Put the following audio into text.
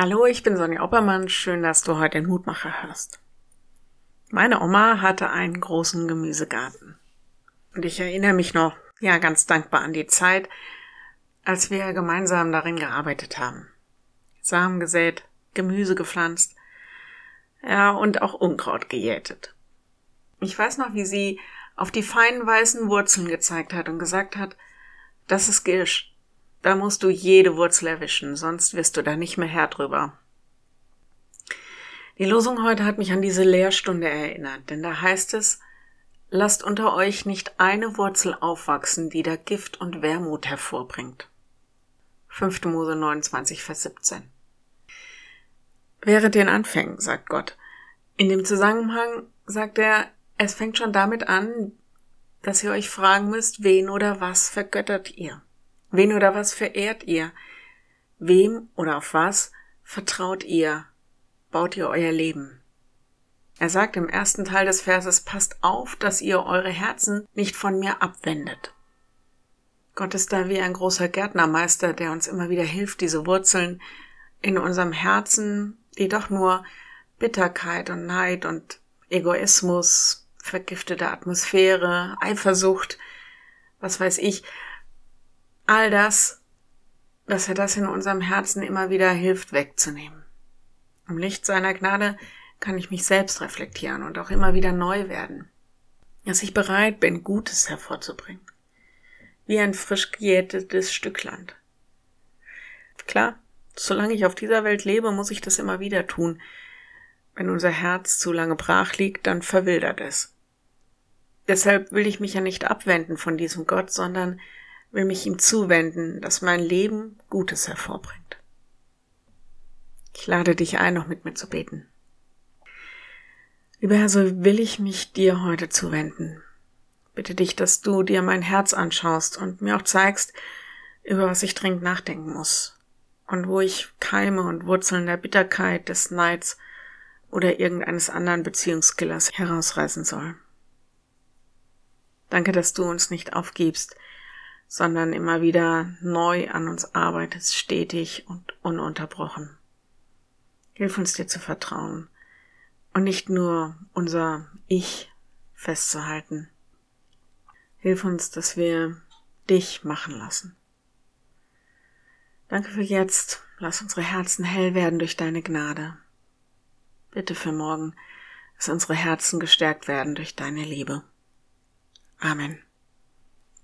Hallo, ich bin Sonja Oppermann. Schön, dass du heute den Mutmacher hörst. Meine Oma hatte einen großen Gemüsegarten. Und ich erinnere mich noch, ja, ganz dankbar an die Zeit, als wir gemeinsam darin gearbeitet haben. Samen gesät, Gemüse gepflanzt, ja, und auch Unkraut gejätet. Ich weiß noch, wie sie auf die feinen weißen Wurzeln gezeigt hat und gesagt hat, das ist Girsch. Da musst du jede Wurzel erwischen, sonst wirst du da nicht mehr Herr drüber. Die Losung heute hat mich an diese Lehrstunde erinnert, denn da heißt es, lasst unter euch nicht eine Wurzel aufwachsen, die da Gift und Wermut hervorbringt. 5. Mose 29, Vers 17. Während den Anfängen, sagt Gott. In dem Zusammenhang sagt er, es fängt schon damit an, dass ihr euch fragen müsst, wen oder was vergöttert ihr? Wen oder was verehrt ihr? Wem oder auf was vertraut ihr? Baut ihr euer Leben? Er sagt im ersten Teil des Verses, passt auf, dass ihr eure Herzen nicht von mir abwendet. Gott ist da wie ein großer Gärtnermeister, der uns immer wieder hilft, diese Wurzeln in unserem Herzen, die doch nur Bitterkeit und Neid und Egoismus, vergiftete Atmosphäre, Eifersucht, was weiß ich, all das, dass er das in unserem Herzen immer wieder hilft wegzunehmen. Im Licht seiner Gnade kann ich mich selbst reflektieren und auch immer wieder neu werden. Dass ich bereit bin, Gutes hervorzubringen. Wie ein frisch gejätetes Stück Land. Klar, solange ich auf dieser Welt lebe, muss ich das immer wieder tun. Wenn unser Herz zu lange brach liegt, dann verwildert es. Deshalb will ich mich ja nicht abwenden von diesem Gott, sondern will mich ihm zuwenden, dass mein Leben Gutes hervorbringt. Ich lade dich ein, noch mit mir zu beten. Lieber Herr, so will ich mich dir heute zuwenden. Bitte dich, dass du dir mein Herz anschaust und mir auch zeigst, über was ich dringend nachdenken muss und wo ich Keime und Wurzeln der Bitterkeit, des Neids oder irgendeines anderen Beziehungskillers herausreißen soll. Danke, dass du uns nicht aufgibst, sondern immer wieder neu an uns arbeitest, stetig und ununterbrochen. Hilf uns dir zu vertrauen und nicht nur unser Ich festzuhalten. Hilf uns, dass wir dich machen lassen. Danke für jetzt. Lass unsere Herzen hell werden durch deine Gnade. Bitte für morgen, dass unsere Herzen gestärkt werden durch deine Liebe. Amen.